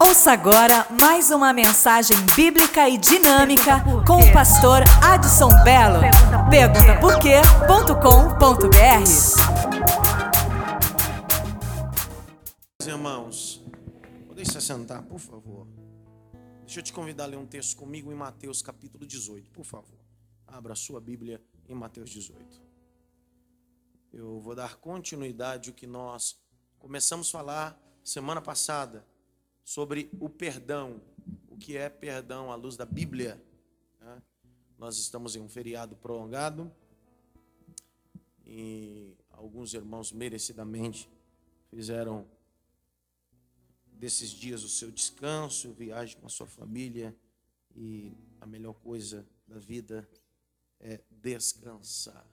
Ouça agora mais uma mensagem bíblica e dinâmica com o pastor Adson Belo. Perguntaporquê.com.br Irmãos, deixe se sentar, por favor. Deixa eu te convidar a ler um texto comigo em Mateus capítulo 18, por favor. Abra a sua Bíblia em Mateus 18. Eu vou dar continuidade ao que nós começamos a falar semana passada sobre o perdão, o que é perdão à luz da Bíblia. Né? Nós estamos em um feriado prolongado e alguns irmãos merecidamente fizeram desses dias o seu descanso, viagem com a sua família e a melhor coisa da vida é descansar.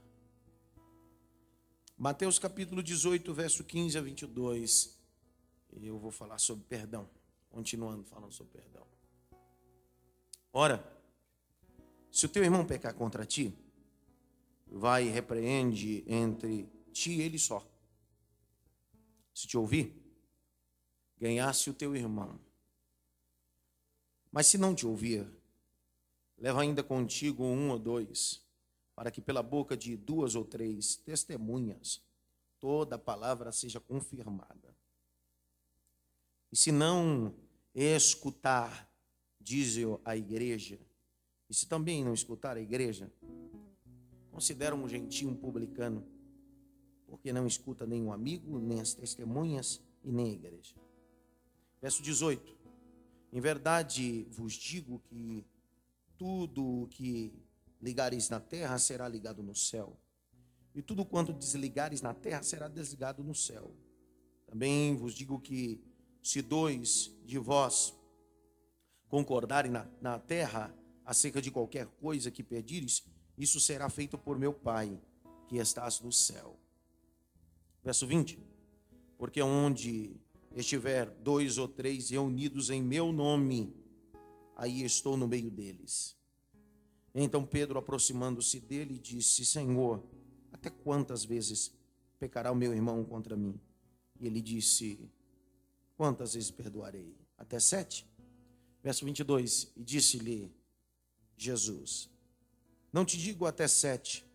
Mateus capítulo 18, verso 15 a 22. Eu vou falar sobre perdão. Continuando falando sobre perdão. Ora, se o teu irmão pecar contra ti, vai e repreende entre ti e ele só. Se te ouvir, ganhasse o teu irmão. Mas se não te ouvir, leva ainda contigo um ou dois, para que pela boca de duas ou três testemunhas toda a palavra seja confirmada. E se não escutar, diz a igreja, e se também não escutar a igreja, considera um gentio um publicano, porque não escuta nem o amigo, nem as testemunhas e nem a igreja. Verso 18: Em verdade vos digo que tudo o que ligares na terra será ligado no céu, e tudo quanto desligares na terra será desligado no céu. Também vos digo que se dois de vós concordarem na, na terra acerca de qualquer coisa que pedires, isso será feito por meu Pai que estás no céu. Verso 20: Porque onde estiver dois ou três reunidos em meu nome, aí estou no meio deles. Então Pedro, aproximando-se dele, disse: Senhor, até quantas vezes pecará o meu irmão contra mim? E ele disse: Quantas vezes perdoarei? Até sete? Verso 22: E disse-lhe Jesus: Não te digo até sete,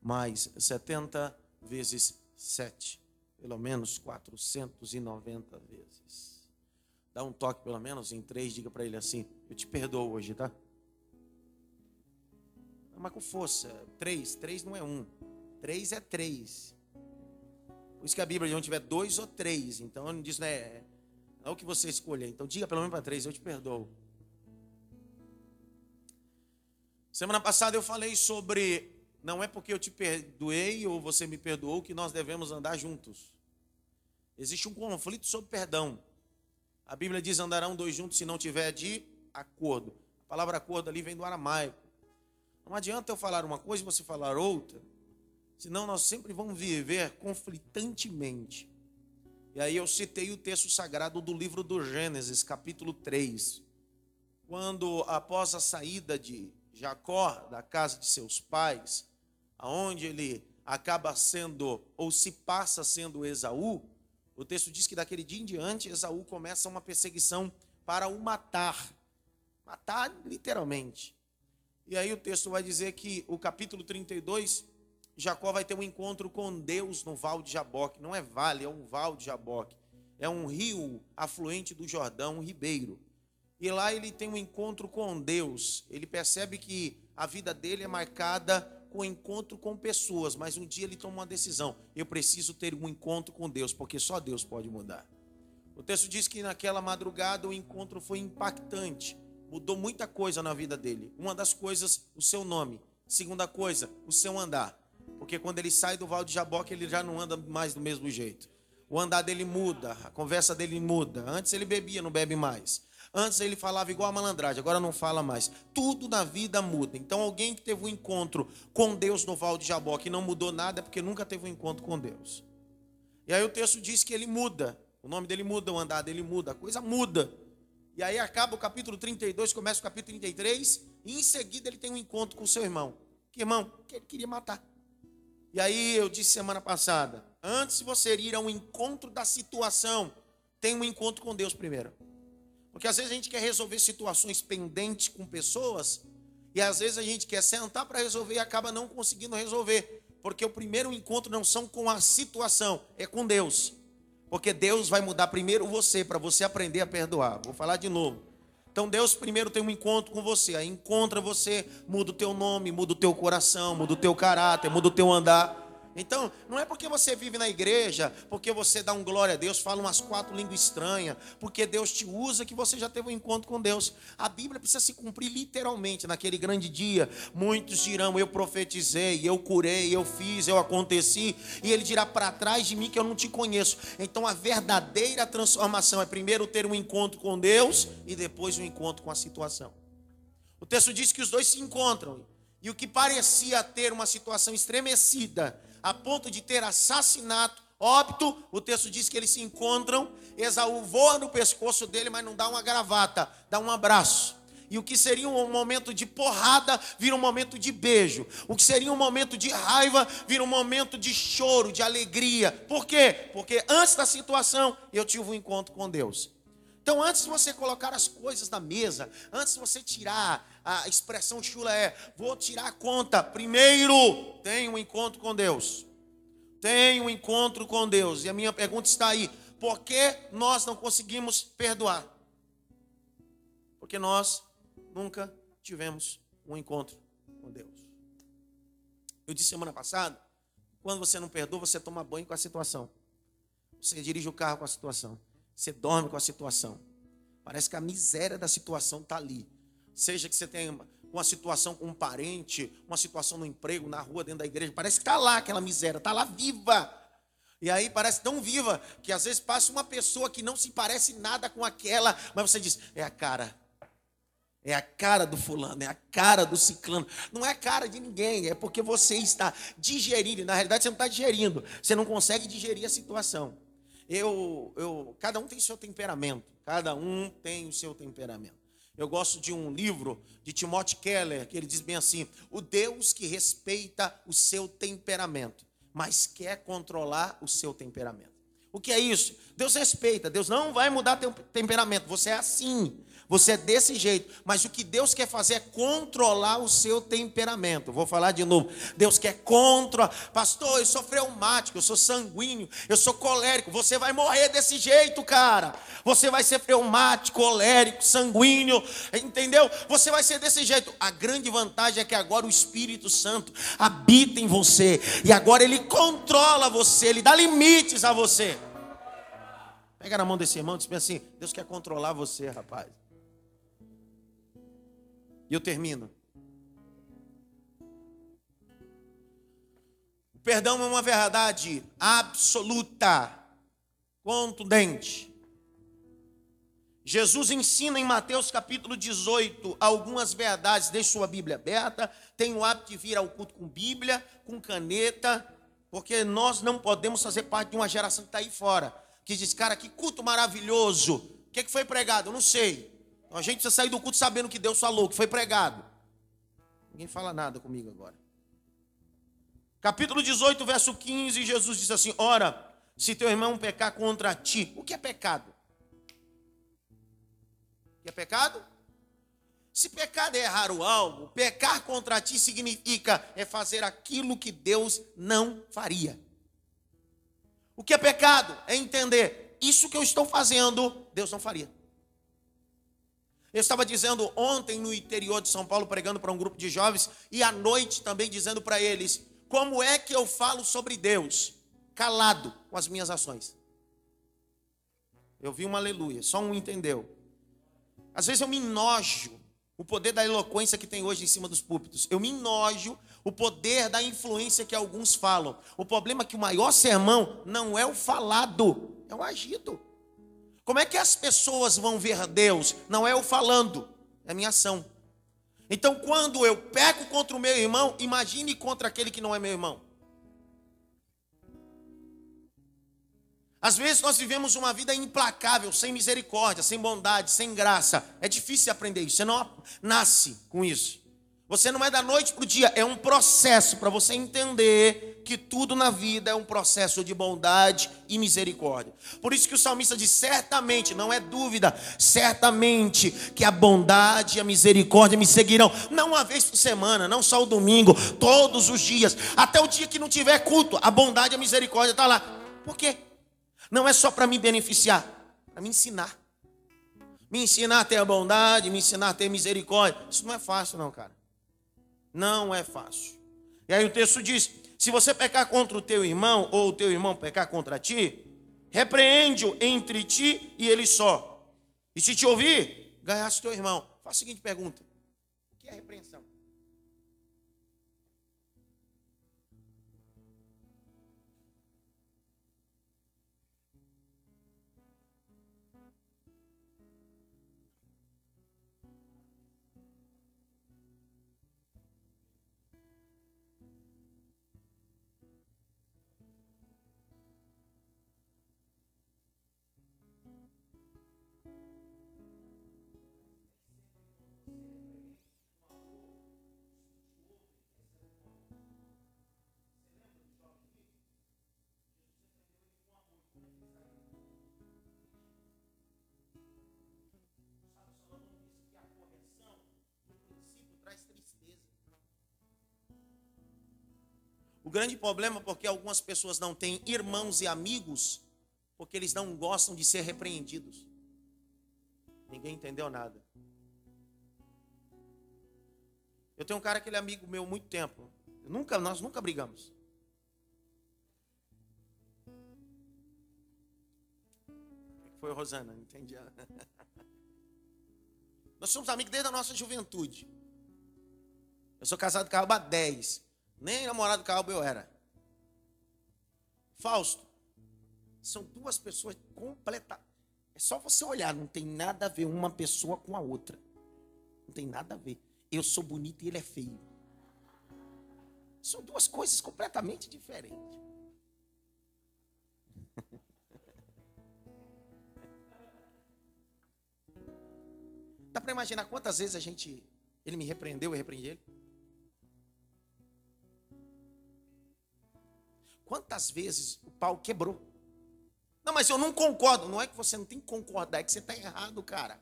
mas setenta vezes sete, pelo menos 490 vezes. Dá um toque, pelo menos, em três, diga para ele assim: Eu te perdoo hoje, tá? Mas com força, três, três não é um, três é três. Por isso que a Bíblia onde tiver dois ou três. Então não diz, né? É o que você escolher. Então diga pelo menos para três, eu te perdoo. Semana passada eu falei sobre não é porque eu te perdoei ou você me perdoou que nós devemos andar juntos. Existe um conflito sobre perdão. A Bíblia diz: andarão dois juntos se não tiver de acordo. A palavra acordo ali vem do aramaico. Não adianta eu falar uma coisa e você falar outra. Senão nós sempre vamos viver conflitantemente. E aí eu citei o texto sagrado do livro do Gênesis, capítulo 3. Quando após a saída de Jacó da casa de seus pais, aonde ele acaba sendo ou se passa sendo Esaú, o texto diz que daquele dia em diante Esaú começa uma perseguição para o matar. Matar literalmente. E aí o texto vai dizer que o capítulo 32 Jacó vai ter um encontro com Deus no Val de Jaboque. Não é vale, é um Val de Jaboque. É um rio afluente do Jordão, um ribeiro. E lá ele tem um encontro com Deus. Ele percebe que a vida dele é marcada com encontro com pessoas, mas um dia ele toma uma decisão: eu preciso ter um encontro com Deus, porque só Deus pode mudar. O texto diz que naquela madrugada o encontro foi impactante, mudou muita coisa na vida dele. Uma das coisas, o seu nome. Segunda coisa, o seu andar. Porque quando ele sai do Val de Jaboque, ele já não anda mais do mesmo jeito. O andar dele muda, a conversa dele muda. Antes ele bebia, não bebe mais. Antes ele falava igual a malandragem, agora não fala mais. Tudo na vida muda. Então alguém que teve um encontro com Deus no Val de Jaboque e não mudou nada é porque nunca teve um encontro com Deus. E aí o texto diz que ele muda. O nome dele muda, o andar dele muda, a coisa muda. E aí acaba o capítulo 32, começa o capítulo 33, e em seguida ele tem um encontro com o seu irmão. Que irmão? Que ele queria matar. E aí eu disse semana passada, antes de você ir ao encontro da situação, tem um encontro com Deus primeiro. Porque às vezes a gente quer resolver situações pendentes com pessoas, e às vezes a gente quer sentar para resolver e acaba não conseguindo resolver. Porque o primeiro encontro não são com a situação, é com Deus. Porque Deus vai mudar primeiro você, para você aprender a perdoar. Vou falar de novo. Então Deus primeiro tem um encontro com você, aí encontra você, muda o teu nome, muda o teu coração, muda o teu caráter, muda o teu andar. Então, não é porque você vive na igreja, porque você dá um glória a Deus, fala umas quatro línguas estranhas, porque Deus te usa, que você já teve um encontro com Deus. A Bíblia precisa se cumprir literalmente naquele grande dia. Muitos dirão: Eu profetizei, eu curei, eu fiz, eu aconteci, e ele dirá para trás de mim que eu não te conheço. Então, a verdadeira transformação é primeiro ter um encontro com Deus e depois um encontro com a situação. O texto diz que os dois se encontram. E o que parecia ter uma situação estremecida, a ponto de ter assassinato, óbito, o texto diz que eles se encontram, Esaú voa no pescoço dele, mas não dá uma gravata, dá um abraço. E o que seria um momento de porrada vira um momento de beijo. O que seria um momento de raiva vira um momento de choro, de alegria. Por quê? Porque antes da situação eu tive um encontro com Deus. Então, antes de você colocar as coisas na mesa, antes de você tirar, a expressão chula é: vou tirar conta. Primeiro, tenha um encontro com Deus. Tenha um encontro com Deus. E a minha pergunta está aí: por que nós não conseguimos perdoar? Porque nós nunca tivemos um encontro com Deus. Eu disse semana passada: quando você não perdoa, você toma banho com a situação. Você dirige o carro com a situação. Você dorme com a situação. Parece que a miséria da situação está ali. Seja que você tenha uma situação com um parente, uma situação no emprego, na rua, dentro da igreja, parece que está lá aquela miséria, está lá viva. E aí parece tão viva que às vezes passa uma pessoa que não se parece nada com aquela, mas você diz: é a cara. É a cara do fulano, é a cara do ciclano. Não é a cara de ninguém, é porque você está digerindo. Na realidade, você não está digerindo. Você não consegue digerir a situação eu, eu, cada um tem seu temperamento, cada um tem o seu temperamento. Eu gosto de um livro de Timothy Keller, que ele diz bem assim: o Deus que respeita o seu temperamento, mas quer controlar o seu temperamento. O que é isso? Deus respeita, Deus não vai mudar teu temperamento, você é assim. Você é desse jeito, mas o que Deus quer fazer é controlar o seu temperamento. Vou falar de novo. Deus quer controlar. Pastor, eu sou freumático, eu sou sanguíneo, eu sou colérico. Você vai morrer desse jeito, cara. Você vai ser freumático, colérico, sanguíneo, entendeu? Você vai ser desse jeito. A grande vantagem é que agora o Espírito Santo habita em você e agora ele controla você, ele dá limites a você. Pega na mão desse irmão e diz assim: Deus quer controlar você, rapaz. E eu termino. O perdão é uma verdade absoluta, contundente. Jesus ensina em Mateus capítulo 18 algumas verdades. Deixe sua Bíblia aberta. Tem o hábito de vir ao culto com Bíblia, com caneta, porque nós não podemos fazer parte de uma geração que está aí fora. Que diz, cara, que culto maravilhoso. O que, que foi pregado? Eu não sei. A gente precisa sair do culto sabendo que Deus falou, que foi pregado. Ninguém fala nada comigo agora. Capítulo 18, verso 15, Jesus diz assim: Ora, se teu irmão pecar contra ti, o que é pecado? O que é pecado? Se pecado é errar o algo, pecar contra ti significa é fazer aquilo que Deus não faria. O que é pecado? É entender, isso que eu estou fazendo, Deus não faria. Eu estava dizendo ontem no interior de São Paulo, pregando para um grupo de jovens, e à noite também dizendo para eles: como é que eu falo sobre Deus? Calado com as minhas ações. Eu vi um aleluia, só um entendeu. Às vezes eu me enojo o poder da eloquência que tem hoje em cima dos púlpitos. Eu me enojo o poder da influência que alguns falam. O problema é que o maior sermão não é o falado, é o agido. Como é que as pessoas vão ver Deus? Não é eu falando, é a minha ação. Então, quando eu peco contra o meu irmão, imagine contra aquele que não é meu irmão. Às vezes nós vivemos uma vida implacável, sem misericórdia, sem bondade, sem graça. É difícil aprender isso. Você não nasce com isso. Você não é da noite para o dia, é um processo para você entender que tudo na vida é um processo de bondade e misericórdia. Por isso que o salmista diz: certamente, não é dúvida, certamente que a bondade e a misericórdia me seguirão, não uma vez por semana, não só o domingo, todos os dias, até o dia que não tiver culto, a bondade e a misericórdia está lá. Por quê? Não é só para me beneficiar, para me ensinar. Me ensinar a ter a bondade, me ensinar a ter misericórdia. Isso não é fácil, não, cara. Não é fácil. E aí o texto diz: se você pecar contra o teu irmão, ou o teu irmão pecar contra ti, repreende-o entre ti e ele só. E se te ouvir, ganhaste teu irmão. Faça a seguinte pergunta: o que é repreensão? O grande problema é porque algumas pessoas não têm irmãos e amigos, porque eles não gostam de ser repreendidos. Ninguém entendeu nada. Eu tenho um cara que ele é amigo meu há muito tempo. nunca, nós nunca brigamos. Foi Rosana, entendi. Nós somos amigos desde a nossa juventude. Eu sou casado com a Alba 10. Nem namorado Calbo eu era. Fausto. São duas pessoas completas. É só você olhar, não tem nada a ver uma pessoa com a outra. Não tem nada a ver. Eu sou bonito e ele é feio. São duas coisas completamente diferentes. Dá para imaginar quantas vezes a gente ele me repreendeu, eu repreendi ele? Quantas vezes o pau quebrou? Não, mas eu não concordo. Não é que você não tem que concordar, é que você está errado, cara.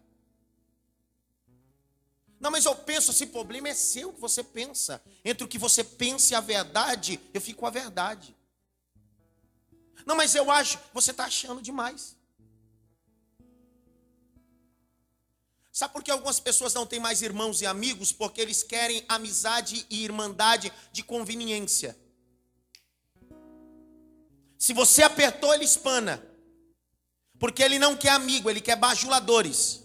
Não, mas eu penso, esse problema é seu que você pensa. Entre o que você pensa e a verdade, eu fico com a verdade. Não, mas eu acho, você está achando demais. Sabe por que algumas pessoas não têm mais irmãos e amigos? Porque eles querem amizade e irmandade de conveniência. Se você apertou, ele espana. Porque ele não quer amigo, ele quer bajuladores.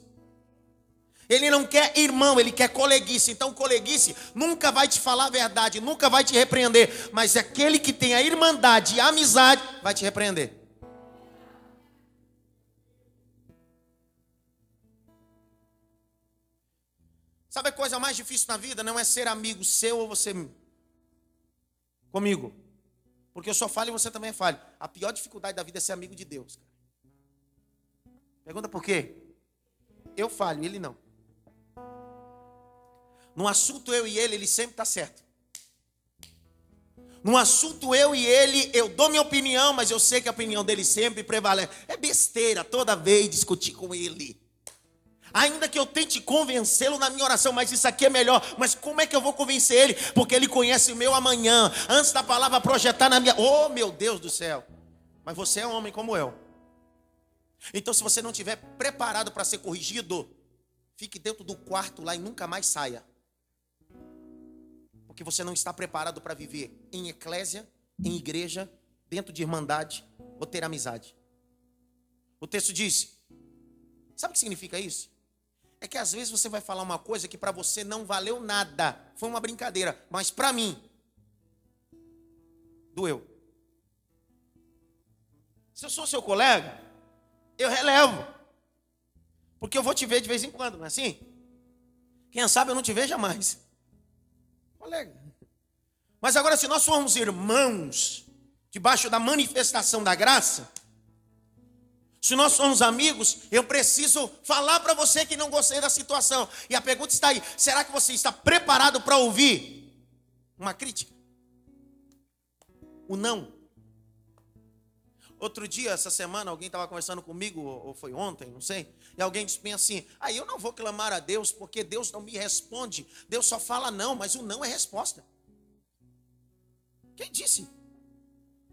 Ele não quer irmão, ele quer coleguice. Então, coleguice nunca vai te falar a verdade, nunca vai te repreender. Mas aquele que tem a irmandade e a amizade vai te repreender. Sabe a coisa mais difícil na vida? Não é ser amigo seu ou você comigo. Porque eu só falo e você também é falho. A pior dificuldade da vida é ser amigo de Deus. Cara. Pergunta por quê? Eu falho, ele não. No assunto eu e ele, ele sempre está certo. No assunto eu e ele, eu dou minha opinião, mas eu sei que a opinião dele sempre prevalece. É besteira toda vez discutir com ele. Ainda que eu tente convencê-lo na minha oração, mas isso aqui é melhor. Mas como é que eu vou convencer ele? Porque ele conhece o meu amanhã. Antes da palavra projetar na minha. Oh, meu Deus do céu. Mas você é um homem como eu. Então, se você não estiver preparado para ser corrigido, fique dentro do quarto lá e nunca mais saia. Porque você não está preparado para viver em eclésia, em igreja, dentro de irmandade ou ter amizade. O texto diz: sabe o que significa isso? É que às vezes você vai falar uma coisa que para você não valeu nada, foi uma brincadeira, mas para mim doeu. Se eu sou seu colega, eu relevo. Porque eu vou te ver de vez em quando, não é assim? Quem sabe eu não te veja mais. Colega. Mas agora, se nós formos irmãos, debaixo da manifestação da graça, se nós somos amigos, eu preciso falar para você que não gostei da situação. E a pergunta está aí: será que você está preparado para ouvir uma crítica? o não. Outro dia, essa semana, alguém estava conversando comigo, ou foi ontem, não sei, e alguém disse bem assim: aí ah, eu não vou clamar a Deus porque Deus não me responde. Deus só fala não, mas o não é resposta. Quem disse?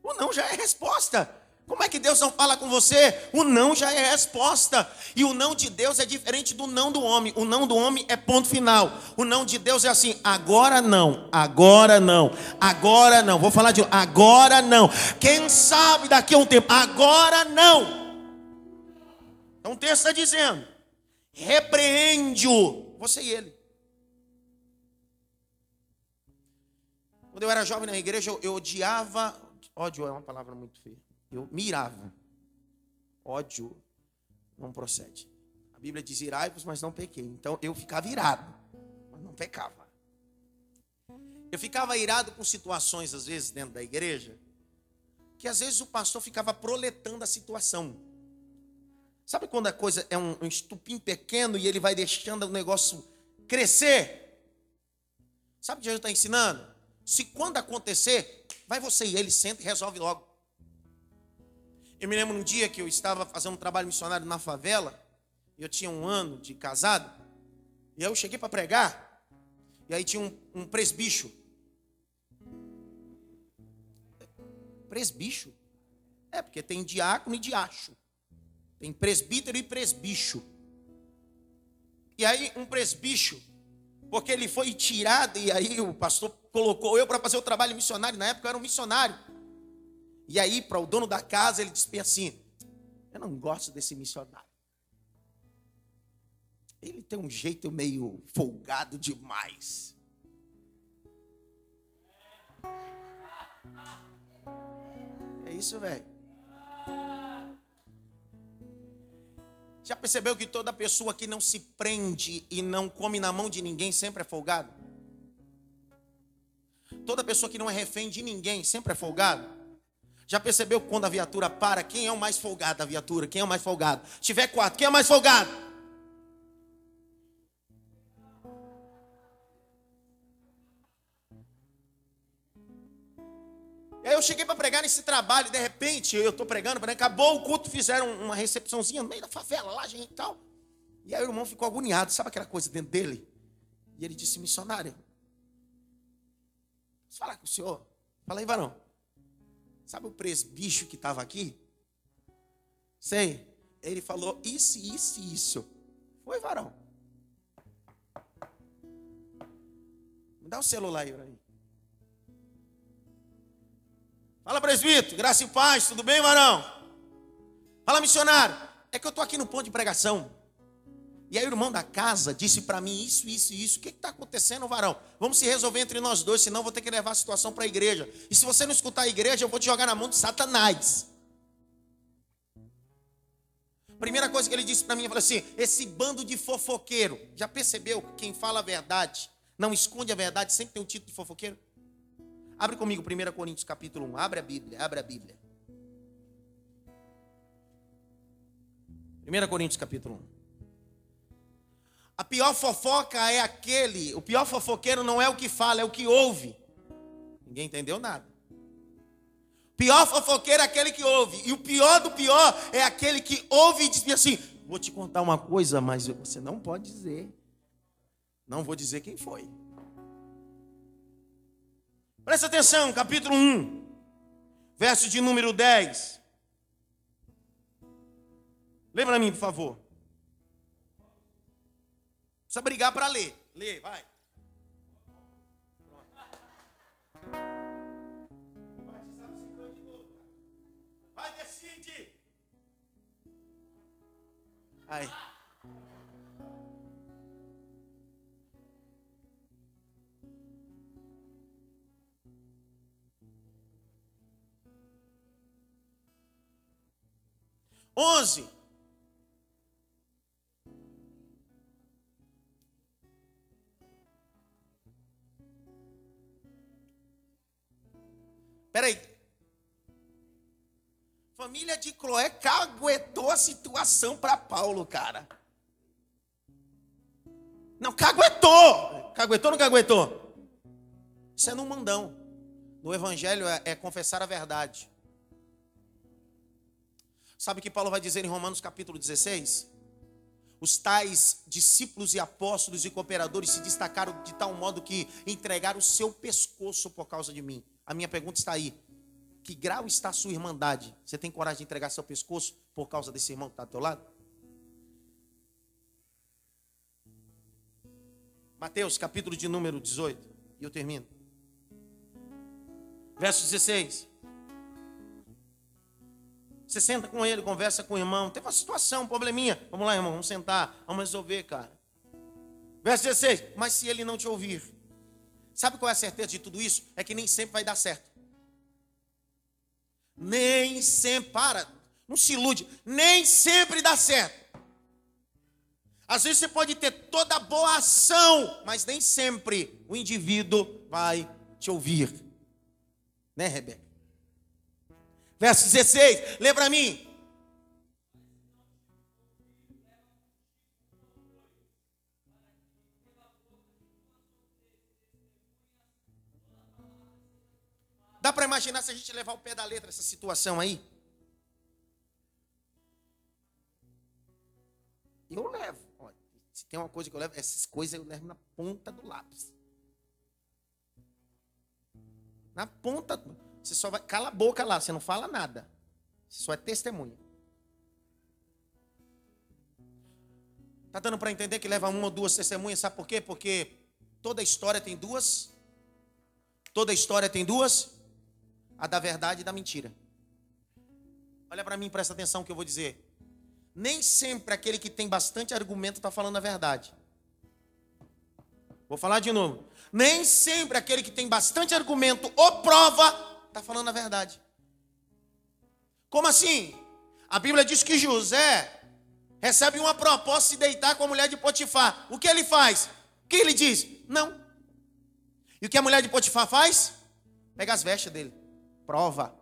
O não já é resposta. Como é que Deus não fala com você? O não já é resposta. E o não de Deus é diferente do não do homem. O não do homem é ponto final. O não de Deus é assim: agora não, agora não, agora não. Vou falar de agora não. Quem sabe daqui a um tempo, agora não. Então o texto está dizendo: repreende-o, você e ele. Quando eu era jovem na igreja, eu, eu odiava. Ódio é uma palavra muito feia. Eu mirava. Ódio não procede. A Bíblia diz irai-vos, mas não pequei. Então eu ficava irado, mas não pecava. Eu ficava irado com situações, às vezes, dentro da igreja, que às vezes o pastor ficava proletando a situação. Sabe quando a coisa é um, um estupim pequeno e ele vai deixando o negócio crescer? Sabe o que Jesus está ensinando? Se quando acontecer, vai você e ele senta e resolve logo. Eu me lembro um dia que eu estava fazendo um trabalho missionário na favela, eu tinha um ano de casado, e eu cheguei para pregar, e aí tinha um, um presbicho. Presbicho? É, porque tem diácono e diacho. Tem presbítero e presbicho. E aí um presbicho, porque ele foi tirado, e aí o pastor colocou eu para fazer o trabalho missionário, na época eu era um missionário. E aí, para o dono da casa, ele disse assim: Eu não gosto desse missionário. Ele tem um jeito meio folgado demais. É isso, velho. Já percebeu que toda pessoa que não se prende e não come na mão de ninguém sempre é folgado? Toda pessoa que não é refém de ninguém sempre é folgado? Já percebeu quando a viatura para? Quem é o mais folgado da viatura? Quem é o mais folgado? Se tiver quatro, quem é o mais folgado? Aí eu cheguei para pregar nesse trabalho, e de repente eu estou pregando, acabou o culto, fizeram uma recepçãozinha no meio da favela lá, gente e tal. E aí o irmão ficou agoniado, sabe aquela coisa dentro dele? E ele disse, missionário, posso falar com o senhor? Fala aí, varão. Sabe o presbicho que estava aqui? Sei. Ele falou isso, isso e isso. Foi, varão. Me dá o celular aí. Fala, presbítero, graça e paz, tudo bem, varão? Fala, missionário. É que eu estou aqui no ponto de pregação. E aí o irmão da casa disse para mim isso, isso e isso. O que está acontecendo, varão? Vamos se resolver entre nós dois, senão vou ter que levar a situação para a igreja. E se você não escutar a igreja, eu vou te jogar na mão de Satanás. Primeira coisa que ele disse para mim, ele falou assim: esse bando de fofoqueiro. Já percebeu que quem fala a verdade, não esconde a verdade, sempre tem um título de fofoqueiro? Abre comigo 1 Coríntios capítulo 1. Abre a Bíblia, abre a Bíblia. 1 Coríntios capítulo 1. A pior fofoca é aquele, o pior fofoqueiro não é o que fala, é o que ouve. Ninguém entendeu nada. Pior fofoqueiro é aquele que ouve. E o pior do pior é aquele que ouve e diz assim: Vou te contar uma coisa, mas você não pode dizer. Não vou dizer quem foi. Presta atenção, capítulo 1, verso de número 10. Lembra mim, por favor. Precisa brigar para ler. Lê, vai. Vai, decide. Aí. Onze. Peraí. Família de Cloé caguetou a situação para Paulo, cara. Não, caguetou. Caguetou ou não caguetou? Isso é no mandão. do Evangelho é, é confessar a verdade. Sabe o que Paulo vai dizer em Romanos capítulo 16? Os tais discípulos e apóstolos e cooperadores se destacaram de tal modo que entregaram o seu pescoço por causa de mim. A minha pergunta está aí. Que grau está a sua irmandade? Você tem coragem de entregar seu pescoço por causa desse irmão que está do teu lado? Mateus, capítulo de número 18. E eu termino. Verso 16. Você senta com ele, conversa com o irmão. Teve uma situação, um probleminha. Vamos lá, irmão, vamos sentar. Vamos resolver, cara. Verso 16. Mas se ele não te ouvir. Sabe qual é a certeza de tudo isso? É que nem sempre vai dar certo. Nem sempre. Para. Não se ilude. Nem sempre dá certo. Às vezes você pode ter toda a boa ação, mas nem sempre o indivíduo vai te ouvir. Né, Rebeca? Verso 16, lê para mim. Dá para imaginar se a gente levar o pé da letra essa situação aí? Eu levo. Olha, se tem uma coisa que eu levo, essas coisas eu levo na ponta do lápis. Na ponta. Você só vai. Cala a boca lá, você não fala nada. Você só é testemunha. Tá dando para entender que leva uma ou duas testemunhas, sabe por quê? Porque toda história tem duas. Toda história tem duas. A da verdade e da mentira. Olha para mim, presta atenção que eu vou dizer. Nem sempre aquele que tem bastante argumento está falando a verdade. Vou falar de novo. Nem sempre aquele que tem bastante argumento ou prova está falando a verdade. Como assim? A Bíblia diz que José recebe uma proposta de deitar com a mulher de Potifar. O que ele faz? O que ele diz? Não. E o que a mulher de Potifar faz? Pega as vestes dele. Prova.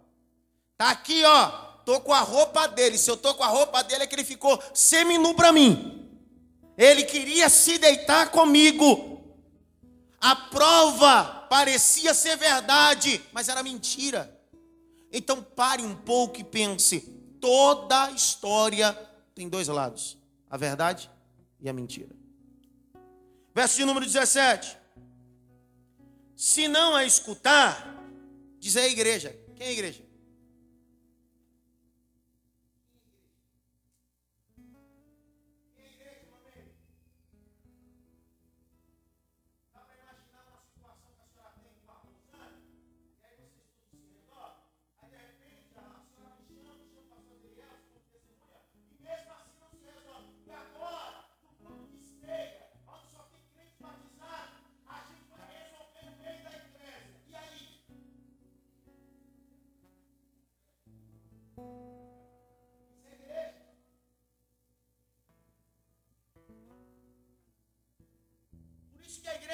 Tá aqui, ó. Tô com a roupa dele. Se eu tô com a roupa dele é que ele ficou seminu para mim. Ele queria se deitar comigo. A prova parecia ser verdade, mas era mentira. Então pare um pouco e pense: toda história tem dois lados: a verdade e a mentira. Verso de número 17. Se não a escutar, diz a igreja: quem é a igreja?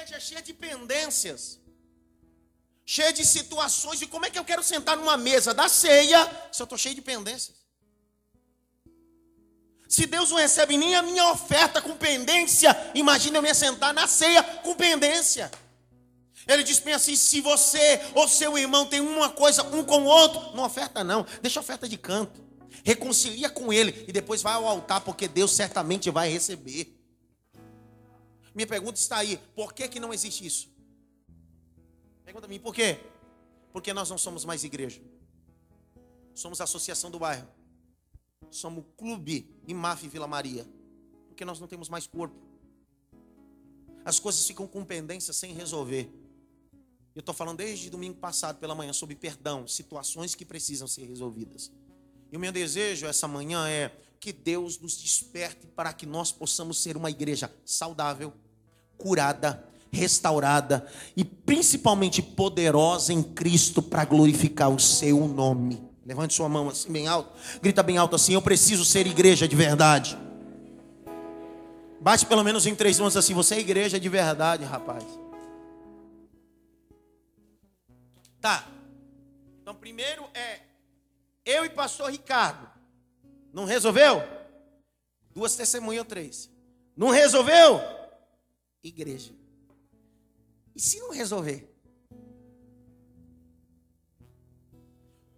Igreja é cheia de pendências, cheia de situações. E como é que eu quero sentar numa mesa da ceia se eu estou cheio de pendências? Se Deus não recebe nem a minha oferta com pendência, imagina eu me sentar na ceia com pendência. Ele diz bem assim: se você ou seu irmão tem uma coisa um com o outro, não oferta não, deixa a oferta de canto. Reconcilia com ele e depois vai ao altar, porque Deus certamente vai receber. Minha pergunta está aí: por que, que não existe isso? Pergunta a mim, por quê? Porque nós não somos mais igreja. Somos associação do bairro. Somos clube IMAF Vila Maria. Porque nós não temos mais corpo. As coisas ficam com pendência sem resolver. Eu estou falando desde domingo passado pela manhã sobre perdão, situações que precisam ser resolvidas. E o meu desejo essa manhã é que Deus nos desperte para que nós possamos ser uma igreja saudável, curada, restaurada e principalmente poderosa em Cristo para glorificar o seu nome. Levante sua mão assim bem alto, grita bem alto assim: Eu preciso ser igreja de verdade. Bate pelo menos em três mãos assim: Você é igreja de verdade, rapaz. Tá. Então, primeiro é eu e pastor Ricardo. Não resolveu? Duas testemunhas três. Não resolveu? Igreja. E se não resolver?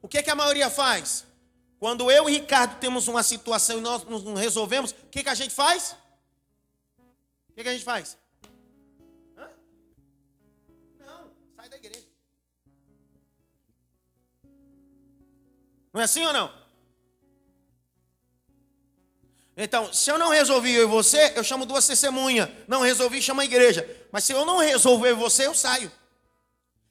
O que, que a maioria faz? Quando eu e Ricardo temos uma situação e nós não resolvemos, o que, que a gente faz? O que, que a gente faz? Hã? Não, sai da igreja. Não é assim ou não? Então, se eu não resolvi eu e você, eu chamo duas testemunhas. Não resolvi, chama a igreja. Mas se eu não resolver e você, eu saio.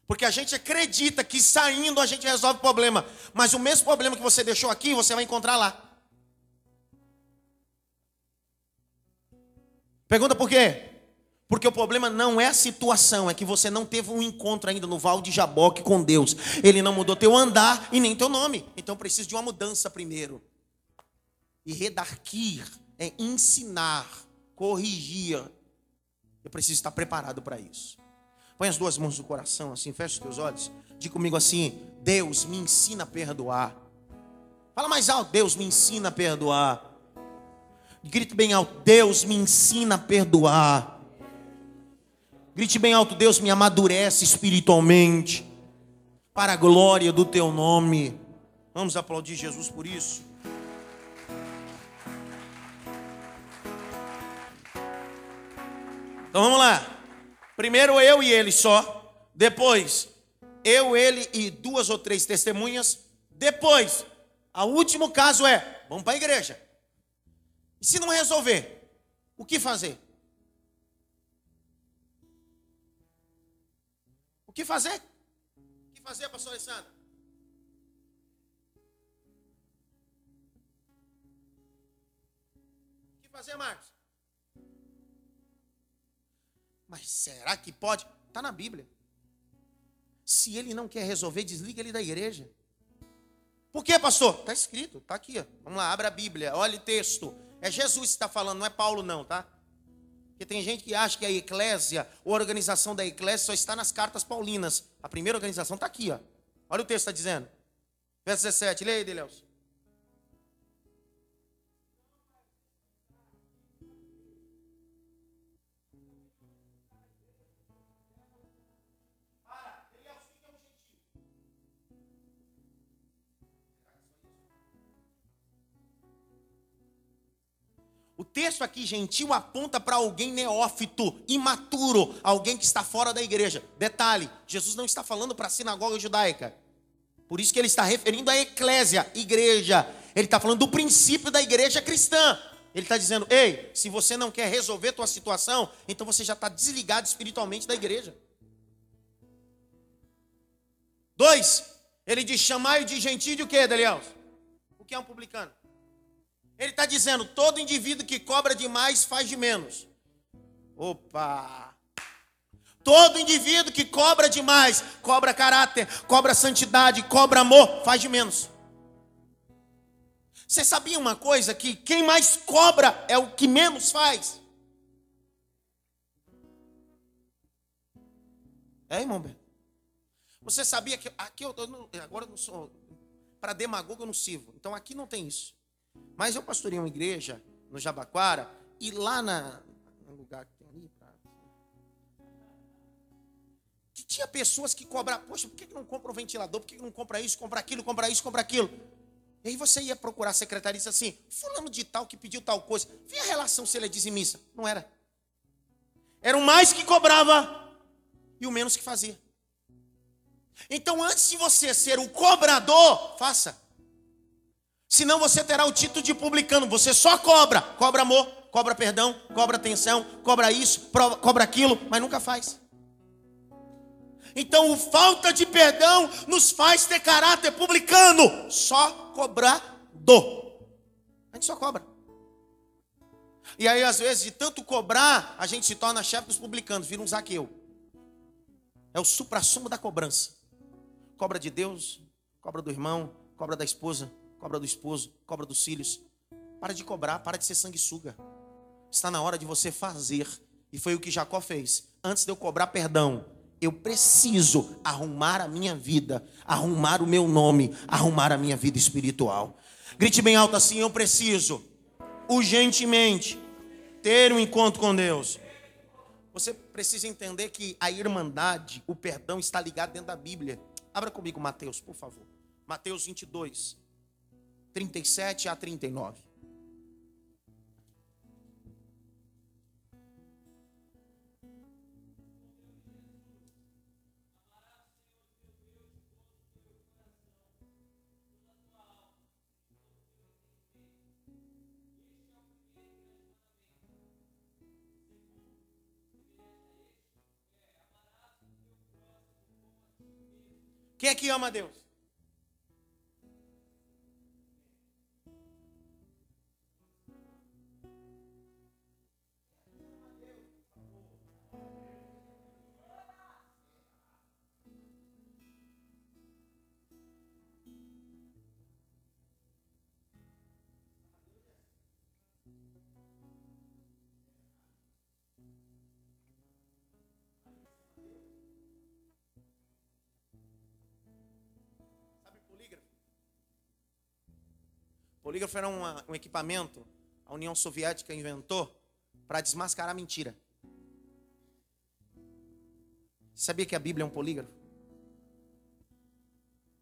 Porque a gente acredita que saindo a gente resolve o problema. Mas o mesmo problema que você deixou aqui, você vai encontrar lá. Pergunta por quê? Porque o problema não é a situação, é que você não teve um encontro ainda no Val de Jaboque com Deus. Ele não mudou teu andar e nem teu nome. Então precisa de uma mudança primeiro. E redarquir é ensinar, corrigir. Eu preciso estar preparado para isso. Põe as duas mãos no coração, assim, fecha os teus olhos. Diga comigo assim: Deus me ensina a perdoar. Fala mais alto: Deus me ensina a perdoar. Grite bem alto: Deus me ensina a perdoar. Grite bem alto: Deus me amadurece espiritualmente. Para a glória do teu nome. Vamos aplaudir Jesus por isso. Então vamos lá. Primeiro eu e ele só. Depois eu, ele e duas ou três testemunhas. Depois, o último caso é: vamos para a igreja. E se não resolver, o que fazer? O que fazer? O que fazer, pastor Alessandro? O que fazer, Marcos? Mas será que pode? Está na Bíblia. Se ele não quer resolver, desliga ele da igreja. Por quê, pastor? Está escrito, está aqui. Ó. Vamos lá, abra a Bíblia, olha o texto. É Jesus que está falando, não é Paulo, não, tá? Porque tem gente que acha que a eclésia, a organização da eclésia, só está nas cartas paulinas. A primeira organização está aqui, ó. Olha o texto está dizendo. Verso 17, leia aí, Deus. Texto aqui, gentil, aponta para alguém neófito, imaturo, alguém que está fora da igreja. Detalhe: Jesus não está falando para a sinagoga judaica. Por isso que ele está referindo à eclésia, igreja. Ele está falando do princípio da igreja cristã. Ele está dizendo: ei, se você não quer resolver tua situação, então você já está desligado espiritualmente da igreja. Dois, ele diz: chamai de gentil de o que, Daniel? O que é um publicano? Ele está dizendo: todo indivíduo que cobra demais faz de menos. Opa! Todo indivíduo que cobra demais, cobra caráter, cobra santidade, cobra amor, faz de menos. Você sabia uma coisa? Que quem mais cobra é o que menos faz. É, irmão Beto? Você sabia que aqui eu, eu não, agora eu não sou para demagogo eu não sirvo. Então aqui não tem isso. Mas eu pastorei uma igreja no Jabaquara e lá na, no lugar que tem ali, que tinha pessoas que cobravam, poxa, por que não compra um ventilador? Por que não compra isso, compra aquilo, compra isso, compra aquilo? E aí você ia procurar a secretaria e disse assim, fulano de tal que pediu tal coisa, vê a relação se ele é dizimista. Não era. Era o mais que cobrava e o menos que fazia. Então, antes de você ser o cobrador, faça. Senão você terá o título de publicano. Você só cobra. Cobra amor, cobra perdão, cobra atenção, cobra isso, cobra aquilo, mas nunca faz. Então, falta de perdão nos faz ter caráter publicano. Só cobrador. A gente só cobra. E aí, às vezes, de tanto cobrar, a gente se torna chefe dos publicanos, vira um zaqueu. É o supra-sumo da cobrança. Cobra de Deus, cobra do irmão, cobra da esposa, cobra do esposo, cobra dos filhos. Para de cobrar, para de ser sanguessuga. Está na hora de você fazer. E foi o que Jacó fez. Antes de eu cobrar perdão, eu preciso arrumar a minha vida, arrumar o meu nome, arrumar a minha vida espiritual. Grite bem alto assim: eu preciso urgentemente ter um encontro com Deus. Você precisa entender que a irmandade, o perdão está ligado dentro da Bíblia. Abra comigo Mateus, por favor. Mateus 22, 37 a 39. Quem é que ama Deus? Polígrafo era uma, um equipamento a União Soviética inventou para desmascarar mentira. Sabia que a Bíblia é um polígrafo?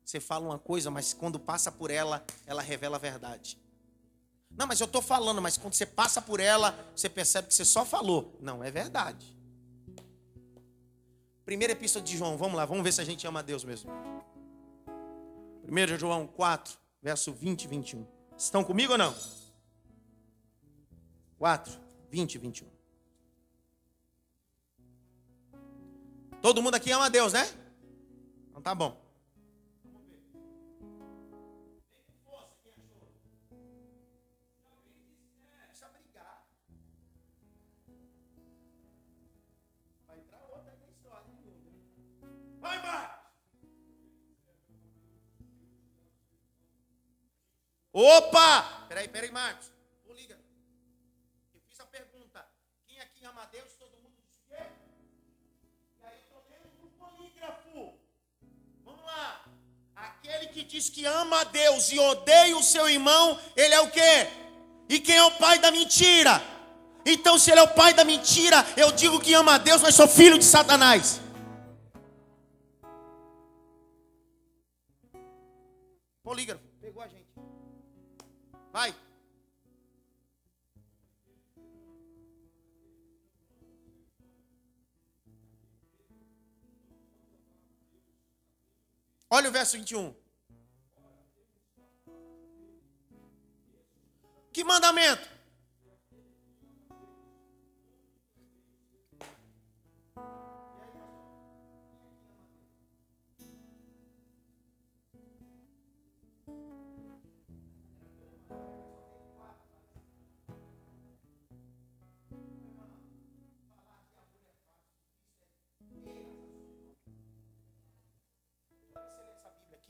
Você fala uma coisa, mas quando passa por ela, ela revela a verdade. Não, mas eu estou falando, mas quando você passa por ela, você percebe que você só falou. Não, é verdade. Primeira epístola de João, vamos lá, vamos ver se a gente ama a Deus mesmo. 1 João 4, verso 20 e 21. Estão comigo ou não? 4, 20 e 21. Todo mundo aqui ama a Deus, né? Então tá bom. Marcos. Eu fiz a pergunta. Quem aqui ama Deus? Todo mundo diz o quê? E aí eu lendo um polígrafo. Vamos lá. Aquele que diz que ama a Deus e odeia o seu irmão, ele é o quê? E quem é o pai da mentira? Então, se ele é o pai da mentira, eu digo que ama a Deus, mas sou filho de Satanás. Olha o verso 21. Que mandamento?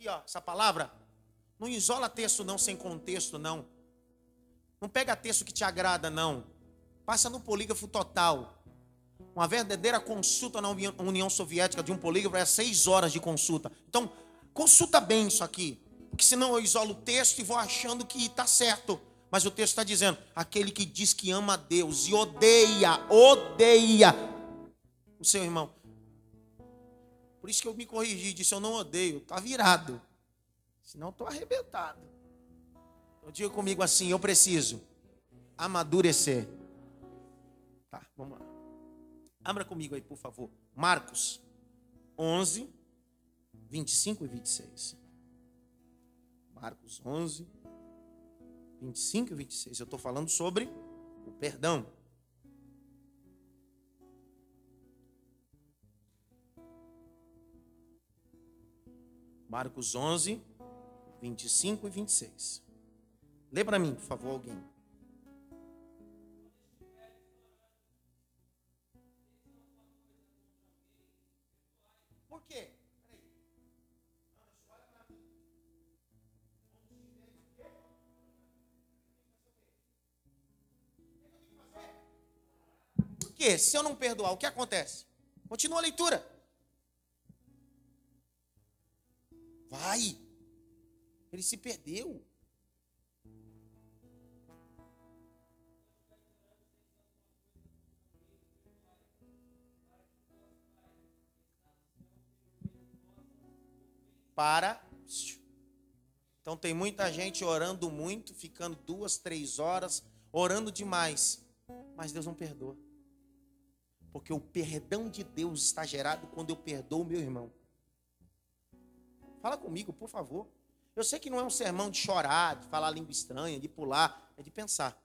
Aqui, ó, essa palavra, não isola texto não sem contexto não. Não pega texto que te agrada não. Passa no polígrafo total. Uma verdadeira consulta na União Soviética de um polígrafo é seis horas de consulta. Então, consulta bem isso aqui. Porque senão eu isolo o texto e vou achando que está certo. Mas o texto está dizendo: aquele que diz que ama a Deus e odeia, odeia o seu irmão. Por isso que eu me corrigi, disse: Eu não odeio, está virado. Senão estou arrebentado. Então diga comigo assim: Eu preciso amadurecer. Tá, vamos lá. Abra comigo aí, por favor. Marcos 11, 25 e 26. Marcos 11, 25 e 26. Eu estou falando sobre o perdão. Marcos 11, 25 e 26. Lê para mim, por favor, alguém. Por quê? Por? Se eu não perdoar, o que acontece? Continua a leitura. Vai. Ele se perdeu. Para Então tem muita gente orando muito, ficando duas, três horas, orando demais, mas Deus não perdoa. Porque o perdão de Deus está gerado quando eu perdoo o meu irmão. Fala comigo, por favor. Eu sei que não é um sermão de chorar, de falar língua estranha, de pular, é de pensar.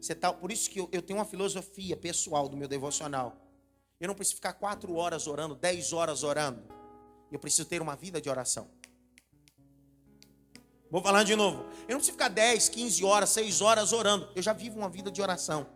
Você tá, por isso que eu, eu tenho uma filosofia pessoal do meu devocional. Eu não preciso ficar quatro horas orando, dez horas orando. Eu preciso ter uma vida de oração. Vou falar de novo. Eu não preciso ficar 10, 15 horas, 6 horas orando. Eu já vivo uma vida de oração.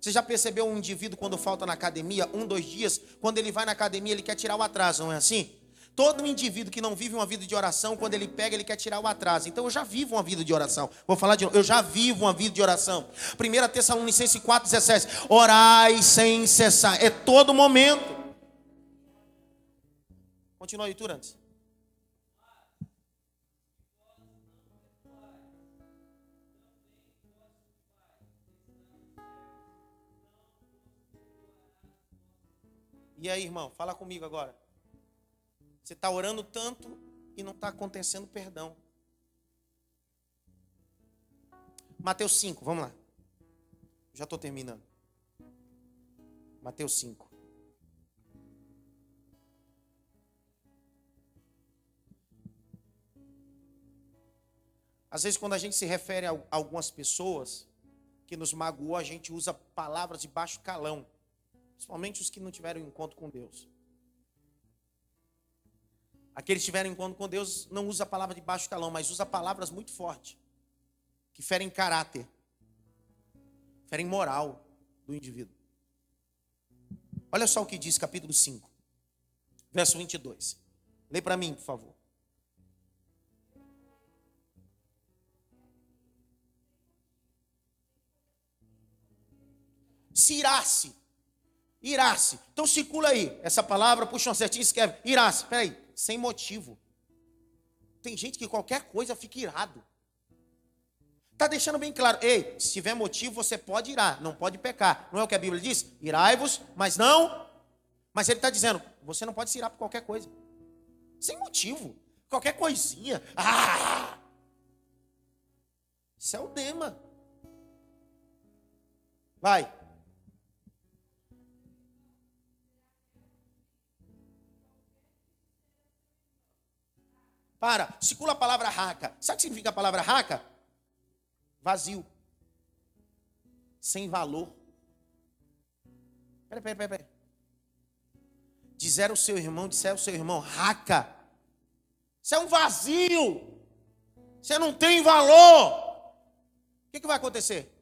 Você já percebeu um indivíduo quando falta na academia, um, dois dias, quando ele vai na academia, ele quer tirar o atraso, não é assim? Todo indivíduo que não vive uma vida de oração, quando ele pega, ele quer tirar o atraso. Então eu já vivo uma vida de oração. Vou falar de novo. Eu já vivo uma vida de oração. 1 Tessalonicenses 4,17. Orai sem cessar. É todo momento. Continua a leitura antes. E aí, irmão, fala comigo agora. Você está orando tanto e não está acontecendo perdão. Mateus 5, vamos lá. Já estou terminando. Mateus 5. Às vezes, quando a gente se refere a algumas pessoas que nos magoou, a gente usa palavras de baixo calão. Principalmente os que não tiveram encontro com Deus. Aqueles que tiveram encontro com Deus não usa a palavra de baixo calão, mas usa palavras muito fortes, que ferem caráter, ferem moral do indivíduo. Olha só o que diz capítulo 5, verso 22. Lê para mim, por favor. Se irasse, irasse. Então circula aí essa palavra, puxa uma certinha e escreve. Irasse, peraí sem motivo. Tem gente que qualquer coisa fica irado. Está deixando bem claro, ei, se tiver motivo, você pode irar, não pode pecar. Não é o que a Bíblia diz? Irai-vos, mas não. Mas ele está dizendo, você não pode se irar por qualquer coisa. Sem motivo. Qualquer coisinha. Ah! Isso é o dema. Vai. Para, circula a palavra raca. Sabe o que significa a palavra raca? Vazio. Sem valor. Peraí, peraí, peraí. Pera. Dizer ao seu irmão, disser ao seu irmão, raca. Isso é um vazio. Você não tem valor. O que, que vai acontecer?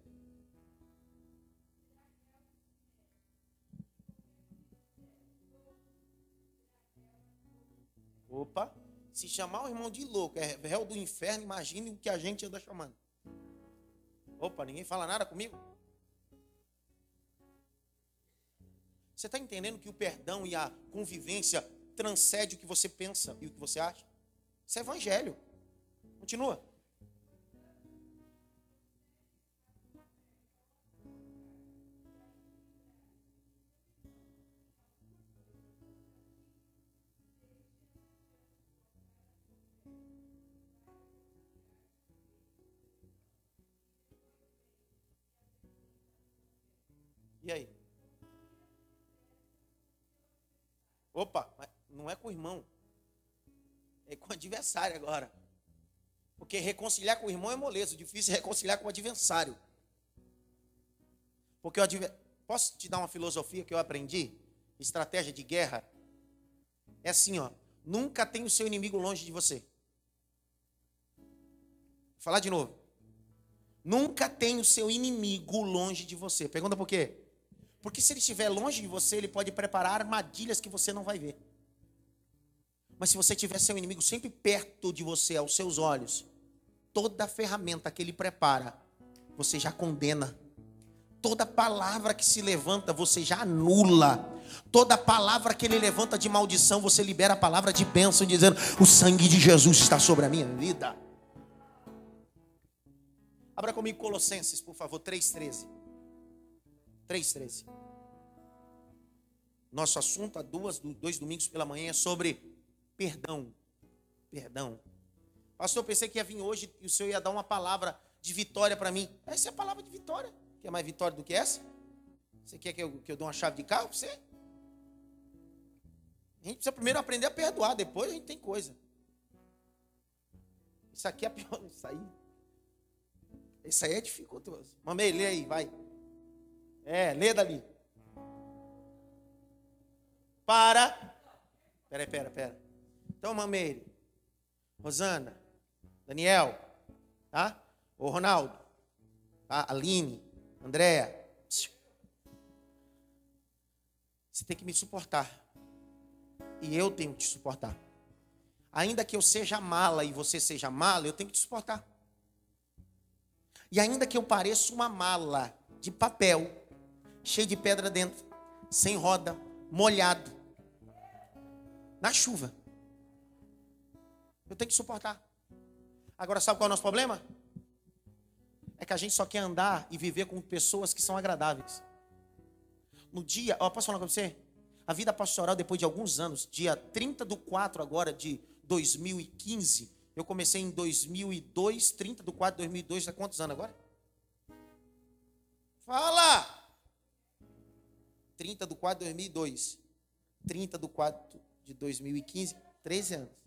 Opa. Se chamar o irmão de louco, é réu do inferno, imagine o que a gente anda chamando. Opa, ninguém fala nada comigo? Você está entendendo que o perdão e a convivência transcende o que você pensa e o que você acha? Isso é evangelho. Continua. Com o irmão. É com o adversário agora. Porque reconciliar com o irmão é moleza. O difícil é reconciliar com o adversário. Porque o. Posso te dar uma filosofia que eu aprendi? Estratégia de guerra. É assim, ó. Nunca tem o seu inimigo longe de você. Vou falar de novo. Nunca tem o seu inimigo longe de você. Pergunta por quê? Porque se ele estiver longe de você, ele pode preparar armadilhas que você não vai ver. Mas se você tiver seu inimigo sempre perto de você, aos seus olhos, toda ferramenta que ele prepara, você já condena. Toda palavra que se levanta, você já anula. Toda palavra que ele levanta de maldição, você libera a palavra de bênção, dizendo: O sangue de Jesus está sobre a minha vida. Abra comigo Colossenses, por favor, 3,13. 3,13. Nosso assunto há duas, dois domingos pela manhã é sobre perdão. Perdão. Pastor, pensei que ia vir hoje e o senhor ia dar uma palavra de vitória para mim. Essa é a palavra de vitória. Quer mais vitória do que essa? Você quer que eu, que eu dê uma chave de carro para você? A gente precisa primeiro aprender a perdoar, depois a gente tem coisa. Isso aqui é pior, isso aí. Isso aí é dificultoso. Mamei, lê aí, vai. É, lê dali. Para. Pera, pera, pera. Então, Mamei, Rosana, Daniel, tá? O Ronaldo, tá? Aline, Andréa. Você tem que me suportar. E eu tenho que te suportar. Ainda que eu seja mala e você seja mala, eu tenho que te suportar. E ainda que eu pareça uma mala de papel, cheio de pedra dentro, sem roda, molhado, na chuva, eu tenho que suportar. Agora, sabe qual é o nosso problema? É que a gente só quer andar e viver com pessoas que são agradáveis. No dia, ó, posso falar com você? A vida pastoral, depois de alguns anos, dia 30 do 4 agora de 2015, eu comecei em 2002, 30 do 4 de 2002, há quantos anos agora? Fala! 30 do 4 de 2002, 30 do 4 de 2015, 13 anos.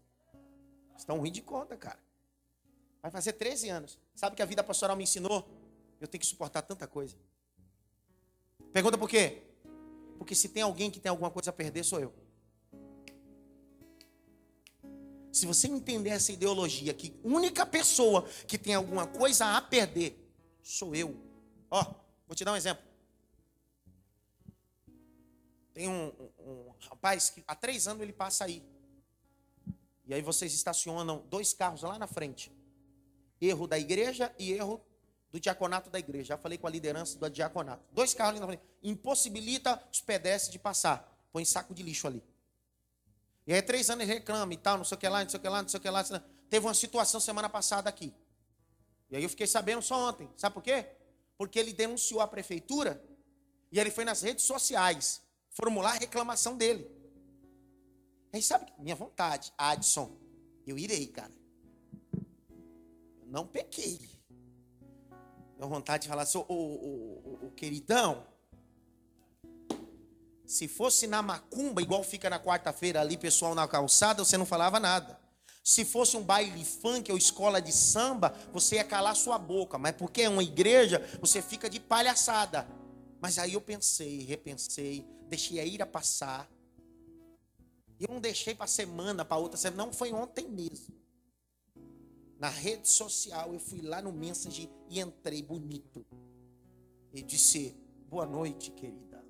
Estão ruim de conta, cara. Vai fazer 13 anos. Sabe que a vida pastoral me ensinou? Eu tenho que suportar tanta coisa. Pergunta por quê? Porque se tem alguém que tem alguma coisa a perder, sou eu. Se você entender essa ideologia que única pessoa que tem alguma coisa a perder sou eu. Ó, vou te dar um exemplo. Tem um, um, um rapaz que há três anos ele passa aí. E aí vocês estacionam dois carros lá na frente. Erro da igreja e erro do diaconato da igreja. Já falei com a liderança do diaconato. Dois carros ali na frente. Impossibilita os pedestres de passar. Põe saco de lixo ali. E aí três anos reclama e tal, não sei o que lá, não sei o que lá, não sei o que lá. Teve uma situação semana passada aqui. E aí eu fiquei sabendo só ontem. Sabe por quê? Porque ele denunciou a prefeitura e ele foi nas redes sociais formular a reclamação dele. Aí sabe, minha vontade, Adson, eu irei, cara. Eu não pequei. Minha vontade de falar assim, ô, ô, queridão, se fosse na macumba, igual fica na quarta-feira ali, pessoal na calçada, você não falava nada. Se fosse um baile funk ou escola de samba, você ia calar sua boca. Mas porque é uma igreja, você fica de palhaçada. Mas aí eu pensei, repensei, deixei a ira passar. E eu não deixei para semana, para outra semana. Não foi ontem mesmo. Na rede social, eu fui lá no Message e entrei bonito. E disse: Boa noite, querida.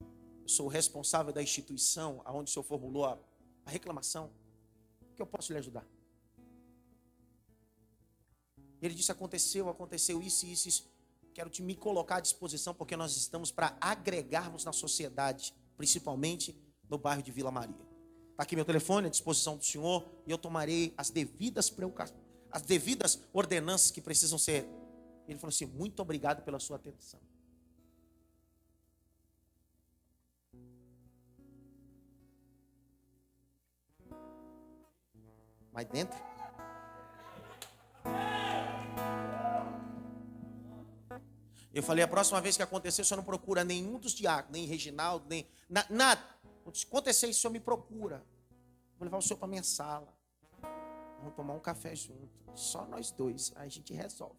Eu sou o responsável da instituição aonde o senhor formulou a, a reclamação. O que eu posso lhe ajudar? Ele disse: Aconteceu, aconteceu isso, isso, isso. Quero te me colocar à disposição, porque nós estamos para agregarmos na sociedade, principalmente no bairro de Vila Maria. Está aqui meu telefone à disposição do senhor e eu tomarei as devidas as devidas ordenanças que precisam ser. Ele falou assim: muito obrigado pela sua atenção. Mas dentro. Eu falei, a próxima vez que acontecer, senhor não procura nenhum dos diáconos, nem Reginaldo, nem nada. Se acontecer isso, o senhor me procura. Vou levar o senhor para minha sala. Vamos tomar um café junto. Só nós dois. Aí a gente resolve.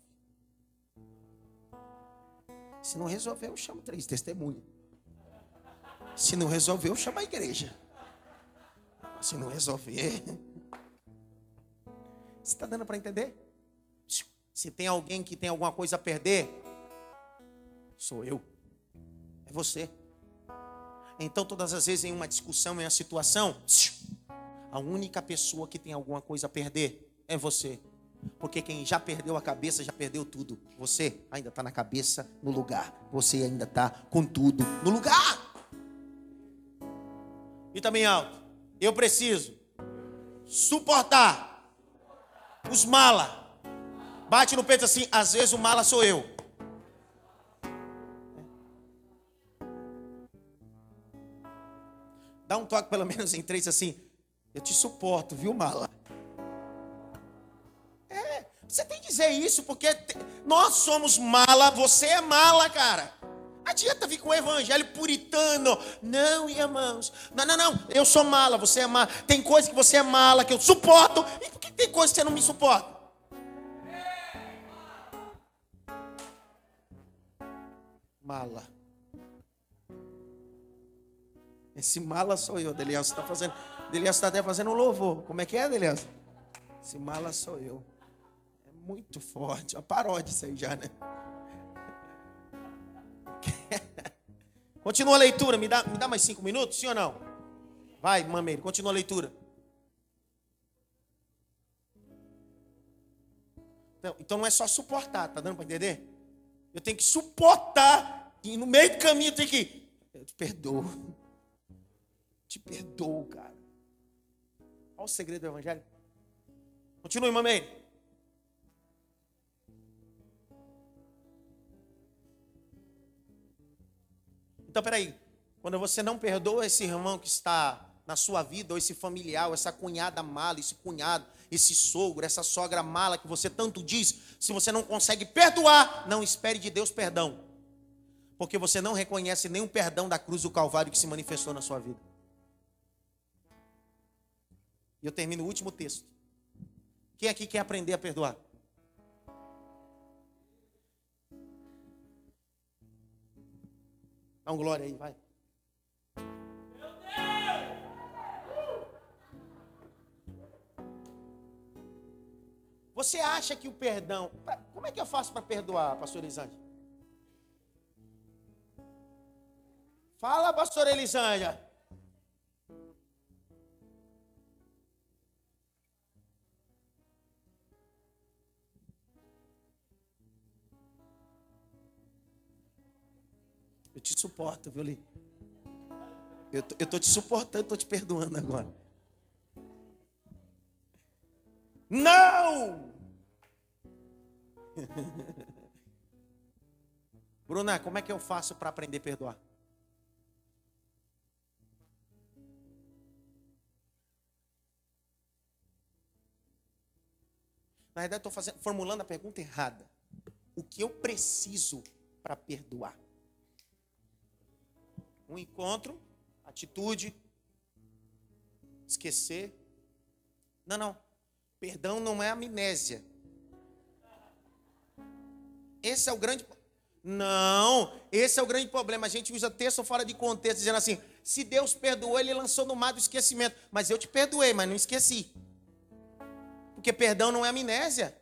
Se não resolver, eu chamo três testemunhas. Se não resolver, eu chamo a igreja. Se não resolver. Você está dando para entender? Se tem alguém que tem alguma coisa a perder, sou eu. É você. Então, todas as vezes em uma discussão, em uma situação, a única pessoa que tem alguma coisa a perder é você. Porque quem já perdeu a cabeça já perdeu tudo. Você ainda está na cabeça no lugar. Você ainda está com tudo no lugar. E também alto. Eu preciso suportar os mala. Bate no peito assim. Às vezes o mala sou eu. Dá um toque pelo menos em três assim. Eu te suporto, viu, mala? dizer isso porque nós somos mala, você é mala, cara. Adianta vir com o evangelho puritano. Não, irmãos. Não, não, não. Eu sou mala, você é mala. Tem coisa que você é mala, que eu suporto. E por que tem coisa que você não me suporta? Mala. Esse mala sou eu, Delias. Está fazendo. Delias está até fazendo um louvor. Como é que é, Delias? Esse mala sou eu. É muito forte. A paródia isso aí já, né? Continua a leitura, me dá, me dá mais cinco minutos, sim ou não? Vai, mameiro, continua a leitura. Então, então não é só suportar, tá dando para entender? Eu tenho que suportar e no meio do caminho tenho que. Eu te perdoo. Te perdoo, cara. Olha o segredo do evangelho. Continue, mameiro. Então, peraí. Quando você não perdoa esse irmão que está na sua vida, ou esse familiar, ou essa cunhada mala, esse cunhado, esse sogro, essa sogra mala que você tanto diz, se você não consegue perdoar, não espere de Deus perdão. Porque você não reconhece nenhum perdão da cruz do Calvário que se manifestou na sua vida. E eu termino o último texto. Quem aqui quer aprender a perdoar? Dá um glória aí, vai. Você acha que o perdão. Como é que eu faço para perdoar, pastor Elisângela? Fala, pastor Elisângela. Eu te suporto, viu? Eu tô, eu tô te suportando, tô te perdoando agora. Não! Bruna, como é que eu faço para aprender a perdoar? Na verdade, estou formulando a pergunta errada. O que eu preciso para perdoar? Um encontro, atitude, esquecer. Não, não. Perdão não é amnésia. Esse é o grande Não, esse é o grande problema. A gente usa texto fora de contexto, dizendo assim: se Deus perdoou, ele lançou no mar do esquecimento. Mas eu te perdoei, mas não esqueci. Porque perdão não é amnésia.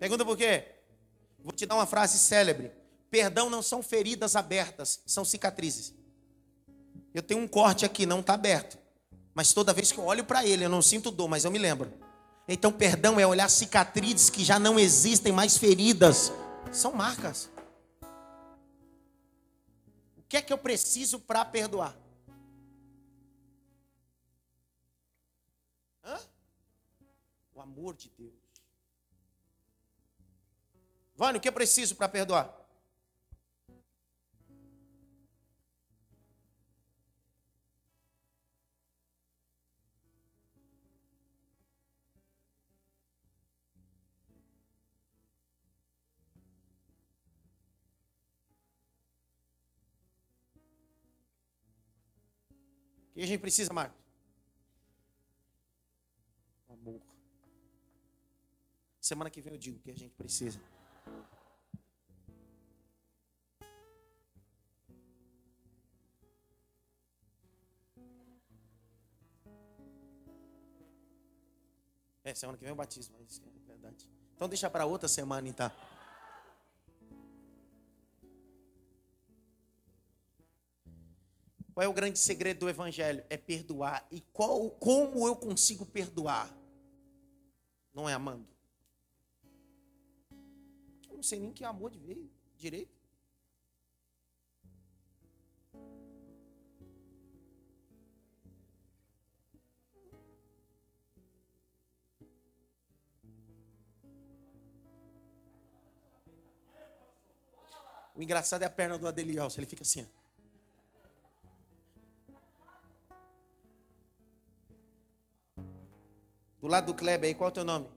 Pergunta por quê? Vou te dar uma frase célebre. Perdão não são feridas abertas, são cicatrizes. Eu tenho um corte aqui, não está aberto. Mas toda vez que eu olho para ele, eu não sinto dor, mas eu me lembro. Então, perdão é olhar cicatrizes que já não existem mais feridas. São marcas. O que é que eu preciso para perdoar? Hã? O amor de Deus. Vânia, o que é preciso para perdoar? O que a gente precisa, Marcos? Amor. Semana que vem eu digo o que a gente precisa. É, semana que vem é o batismo, isso é verdade. Então deixa para outra semana, então. Qual é o grande segredo do evangelho? É perdoar. E qual, como eu consigo perdoar? Não é amando. Eu não sei nem que amor de veio direito. O engraçado é a perna do Adelielso. Ele fica assim. Do lado do Kleber aí, qual é o teu nome?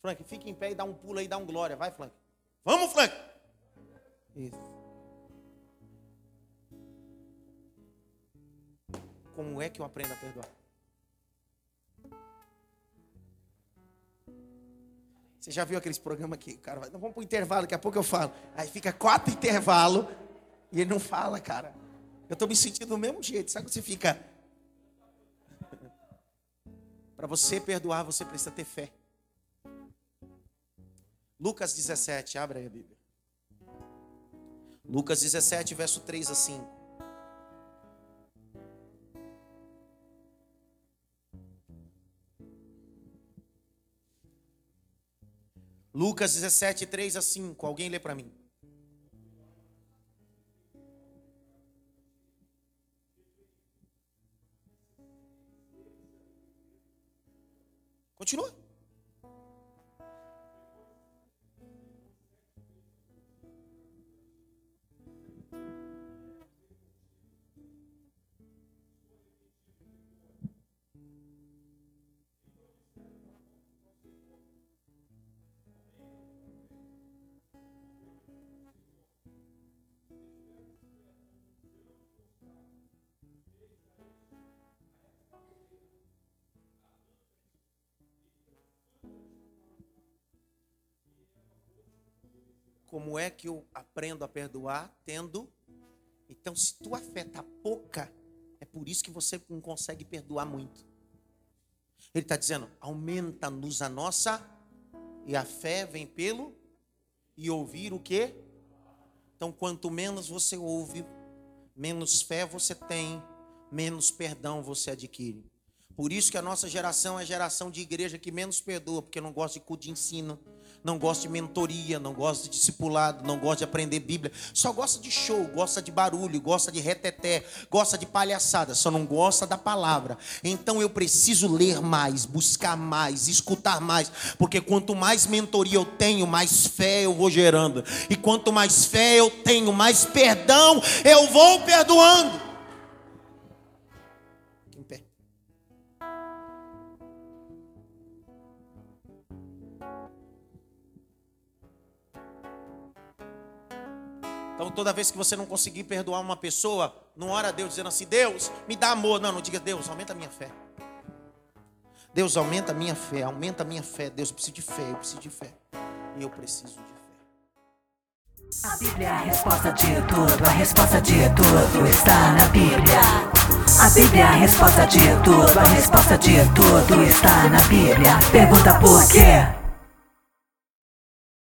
Frank, fica em pé e dá um pulo aí, dá um glória. Vai, Frank. Vamos, Frank. Isso. Como é que eu aprendo a perdoar? Você já viu aqueles programas que o cara vai, não, vamos para o intervalo, daqui a pouco eu falo. Aí fica quatro intervalos e ele não fala, cara. Eu estou me sentindo do mesmo jeito. Sabe quando você fica. Para você perdoar, você precisa ter fé. Lucas 17, abre aí a Bíblia. Lucas 17, verso 3 a 5. Lucas 17, 3 a 5. Alguém lê para mim. Continua. Como é que eu aprendo a perdoar? Tendo. Então, se tua fé está pouca, é por isso que você não consegue perdoar muito. Ele está dizendo: aumenta-nos a nossa, e a fé vem pelo e ouvir o que? Então, quanto menos você ouve, menos fé você tem, menos perdão você adquire. Por isso que a nossa geração é a geração de igreja que menos perdoa, porque não gosta de culto de ensino, não gosta de mentoria, não gosta de discipulado, não gosta de aprender Bíblia, só gosta de show, gosta de barulho, gosta de reteté, gosta de palhaçada, só não gosta da palavra. Então eu preciso ler mais, buscar mais, escutar mais, porque quanto mais mentoria eu tenho, mais fé eu vou gerando, e quanto mais fé eu tenho, mais perdão eu vou perdoando. Então, toda vez que você não conseguir perdoar uma pessoa, não ora a Deus dizendo assim: Deus, me dá amor. Não, não diga Deus, aumenta a minha fé. Deus, aumenta a minha fé, aumenta a minha fé. Deus, eu preciso de fé, eu preciso de fé. E eu preciso de fé. A Bíblia é a resposta de tudo, a resposta de tudo está na Bíblia. A Bíblia é a resposta de tudo, a resposta de tudo está na Bíblia. Pergunta por quê?